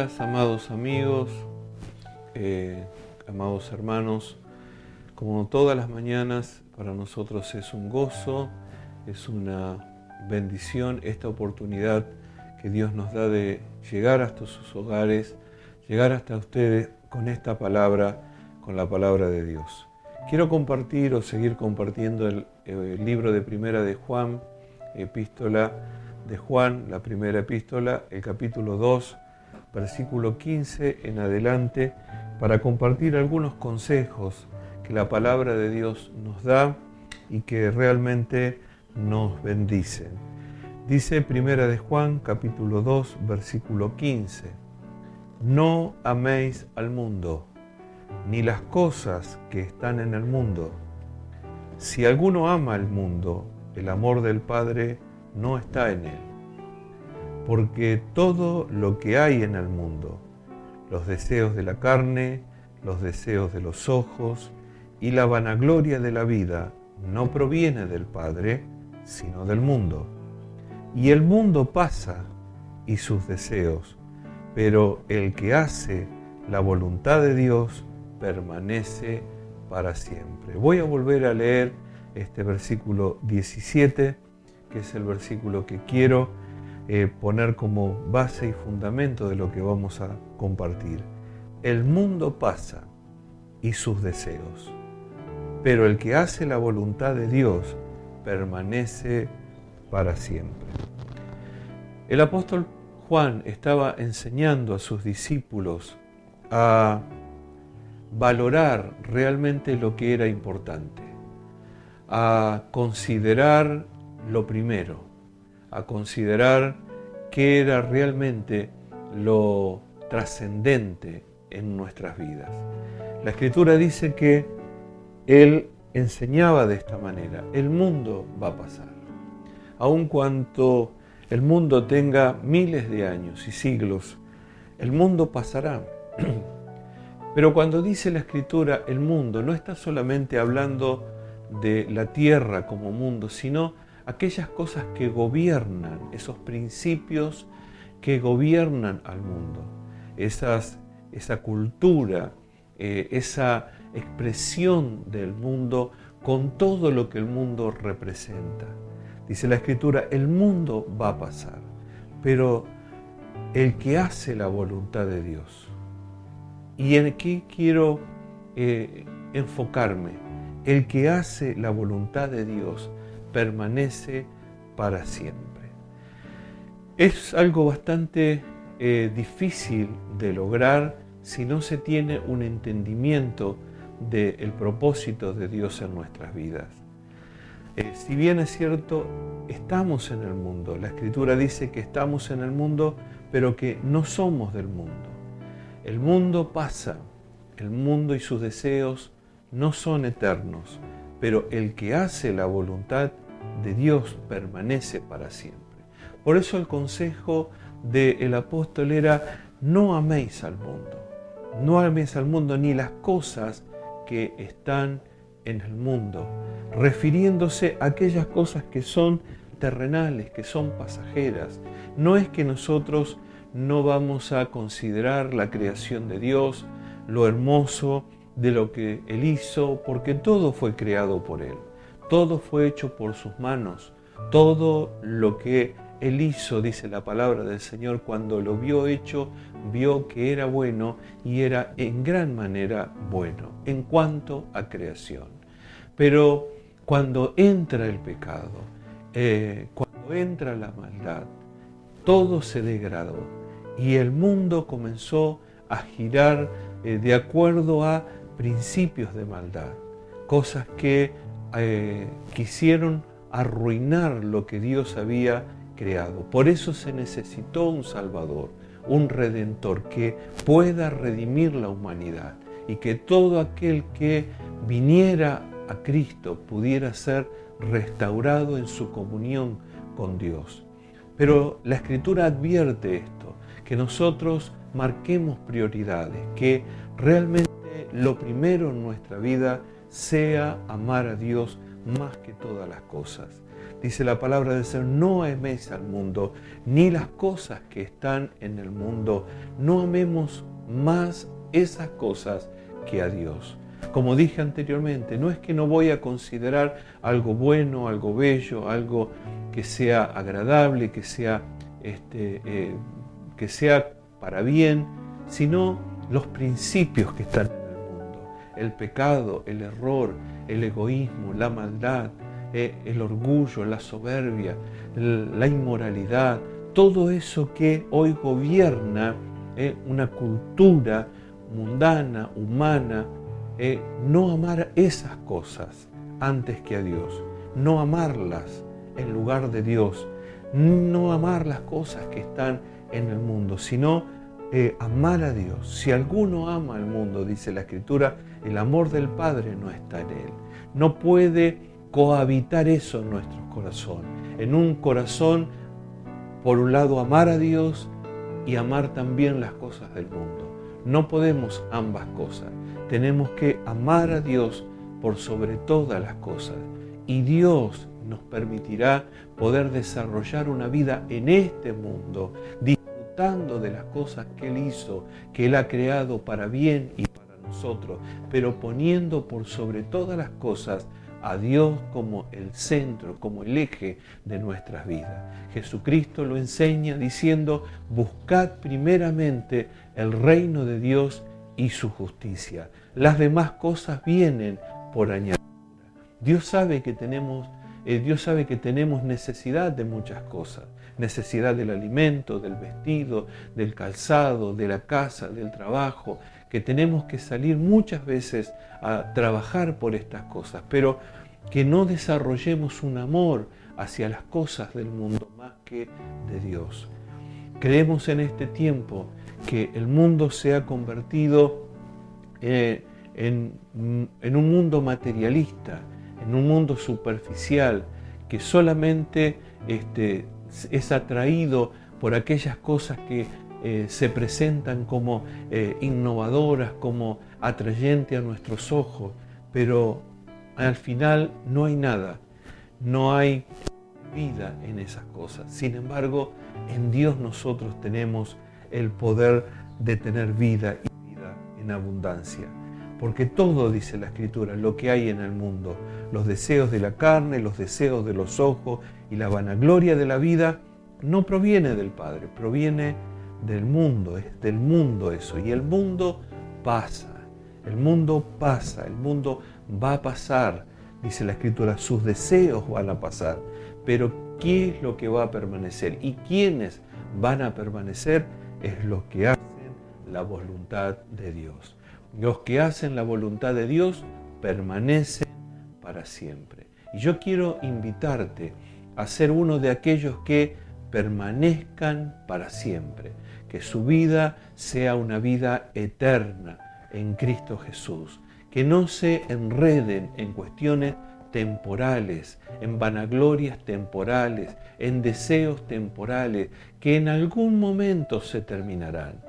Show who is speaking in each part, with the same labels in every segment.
Speaker 1: amados amigos, eh, amados hermanos. Como todas las mañanas, para nosotros es un gozo, es una bendición esta oportunidad que Dios nos da de llegar hasta sus hogares, llegar hasta ustedes con esta palabra, con la palabra de Dios. Quiero compartir o seguir compartiendo el, el libro de Primera de Juan, epístola de Juan, la primera epístola, el capítulo 2, versículo 15 en adelante, para compartir algunos consejos que la palabra de Dios nos da y que realmente nos bendicen. Dice Primera de Juan, capítulo 2, versículo 15, No améis al mundo, ni las cosas que están en el mundo. Si alguno ama al mundo, el amor del Padre no está en él. Porque todo lo que hay en el mundo, los deseos de la carne, los deseos de los ojos y la vanagloria de la vida, no proviene del Padre, sino del mundo. Y el mundo pasa y sus deseos, pero el que hace la voluntad de Dios permanece para siempre. Voy a volver a leer este versículo 17 que es el versículo que quiero eh, poner como base y fundamento de lo que vamos a compartir. El mundo pasa y sus deseos, pero el que hace la voluntad de Dios permanece para siempre. El apóstol Juan estaba enseñando a sus discípulos a valorar realmente lo que era importante, a considerar lo primero, a considerar qué era realmente lo trascendente en nuestras vidas. La escritura dice que Él enseñaba de esta manera, el mundo va a pasar. Aun cuanto el mundo tenga miles de años y siglos, el mundo pasará. Pero cuando dice la escritura el mundo, no está solamente hablando de la tierra como mundo, sino aquellas cosas que gobiernan, esos principios que gobiernan al mundo, esa cultura, eh, esa expresión del mundo con todo lo que el mundo representa. Dice la escritura, el mundo va a pasar, pero el que hace la voluntad de Dios. ¿Y en qué quiero eh, enfocarme? El que hace la voluntad de Dios permanece para siempre. Es algo bastante eh, difícil de lograr si no se tiene un entendimiento del propósito de Dios en nuestras vidas. Eh, si bien es cierto, estamos en el mundo, la escritura dice que estamos en el mundo, pero que no somos del mundo. El mundo pasa, el mundo y sus deseos no son eternos, pero el que hace la voluntad de Dios permanece para siempre. Por eso el consejo del apóstol era, no améis al mundo, no améis al mundo ni las cosas que están en el mundo, refiriéndose a aquellas cosas que son terrenales, que son pasajeras. No es que nosotros no vamos a considerar la creación de Dios, lo hermoso de lo que Él hizo, porque todo fue creado por Él. Todo fue hecho por sus manos. Todo lo que Él hizo, dice la palabra del Señor, cuando lo vio hecho, vio que era bueno y era en gran manera bueno en cuanto a creación. Pero cuando entra el pecado, eh, cuando entra la maldad, todo se degradó y el mundo comenzó a girar eh, de acuerdo a principios de maldad, cosas que eh, quisieron arruinar lo que Dios había creado. Por eso se necesitó un Salvador, un Redentor que pueda redimir la humanidad y que todo aquel que viniera a Cristo pudiera ser restaurado en su comunión con Dios. Pero la Escritura advierte esto, que nosotros marquemos prioridades, que realmente lo primero en nuestra vida sea amar a Dios más que todas las cosas. dice la palabra del Señor, no améis al mundo, ni las cosas que están en el mundo. No amemos más esas cosas que a Dios. Como dije anteriormente, no es que no voy a considerar algo bueno, algo bello, algo que sea agradable, que sea, este, eh, que sea para bien, sino los principios que están el pecado, el error, el egoísmo, la maldad, eh, el orgullo, la soberbia, la inmoralidad, todo eso que hoy gobierna eh, una cultura mundana, humana, eh, no amar esas cosas antes que a Dios, no amarlas en lugar de Dios, no amar las cosas que están en el mundo, sino eh, amar a Dios. Si alguno ama al mundo, dice la Escritura, el amor del Padre no está en él. No puede cohabitar eso en nuestro corazón. En un corazón, por un lado, amar a Dios y amar también las cosas del mundo. No podemos ambas cosas. Tenemos que amar a Dios por sobre todas las cosas. Y Dios nos permitirá poder desarrollar una vida en este mundo, de las cosas que Él hizo, que Él ha creado para bien y para nosotros, pero poniendo por sobre todas las cosas a Dios como el centro, como el eje de nuestras vidas. Jesucristo lo enseña diciendo, buscad primeramente el reino de Dios y su justicia. Las demás cosas vienen por añadidura. Dios sabe que tenemos eh, Dios sabe que tenemos necesidad de muchas cosas, necesidad del alimento, del vestido, del calzado, de la casa, del trabajo, que tenemos que salir muchas veces a trabajar por estas cosas, pero que no desarrollemos un amor hacia las cosas del mundo más que de Dios. Creemos en este tiempo que el mundo se ha convertido eh, en, un mundo materialista, en un mundo superficial, que solamente este, es atraído por aquellas cosas que eh, se presentan como eh, innovadoras, como atrayentes a nuestros ojos, pero al final no hay nada, no hay vida en esas cosas. Sin embargo, en Dios nosotros tenemos el poder de tener vida y vida en abundancia. Porque todo, dice la Escritura, lo que hay en el mundo, los deseos de la carne, los deseos de los ojos y la vanagloria de la vida, no proviene del Padre, proviene del mundo, es del mundo eso. Y el mundo pasa, el mundo pasa, el mundo va a pasar, dice la Escritura, sus deseos van a pasar. Pero ¿qué es lo que va a permanecer? ¿Y quiénes van a permanecer? Es los que hacen la voluntad de Dios. Los que hacen la voluntad de Dios permanecen para siempre. Y yo quiero invitarte a ser uno de aquellos que permanezcan para siempre, que su vida sea una vida eterna en Cristo Jesús, que no se enreden en cuestiones temporales, en vanaglorias temporales, en deseos temporales, que en algún momento se terminarán.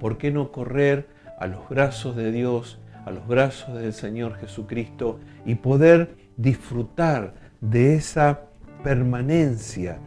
Speaker 1: ¿Por qué no correr a los brazos de Dios, a los brazos del Señor Jesucristo y poder disfrutar de esa permanencia,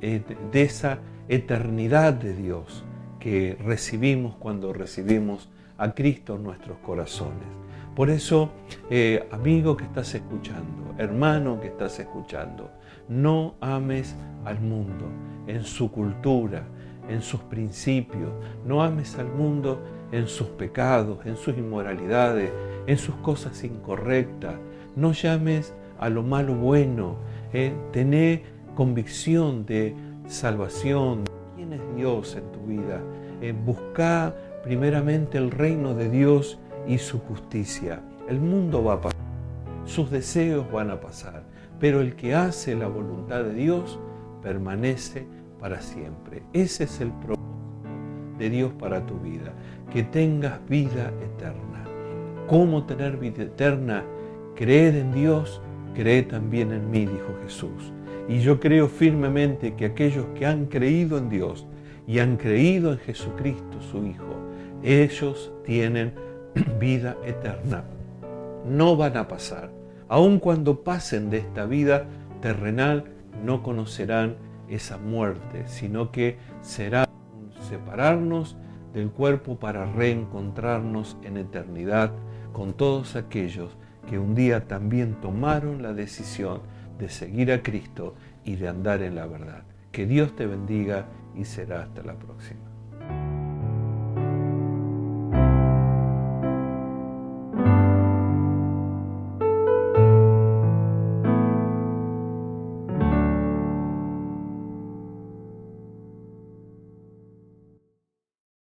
Speaker 1: eh, de esa eternidad de Dios que recibimos cuando recibimos a Cristo en nuestros corazones. Por eso, eh, amigo que estás escuchando, hermano que estás escuchando, no ames al mundo en su cultura, en sus principios, no ames al mundo en sus pecados, en sus inmoralidades, en sus cosas incorrectas. No llames a lo malo bueno. ¿eh? Tené convicción de salvación, quién es Dios en tu vida. Eh, busca primeramente el reino de Dios y su justicia. El mundo va a pasar, sus deseos van a pasar, pero el que hace la voluntad de Dios permanece para siempre. Ese es el propósito de Dios para tu vida que tengas vida eterna. ¿Cómo tener vida eterna? Creed en Dios, cree también en mí, dijo Jesús. Y yo creo firmemente que aquellos que han creído en Dios y han creído en Jesucristo, su Hijo, ellos tienen vida eterna. No van a pasar. Aun cuando pasen de esta vida terrenal, no conocerán esa muerte, sino que será separarnos del cuerpo para reencontrarnos en eternidad con todos aquellos que un día también tomaron la decisión de seguir a Cristo y de andar en la verdad. Que Dios te bendiga y será hasta la próxima.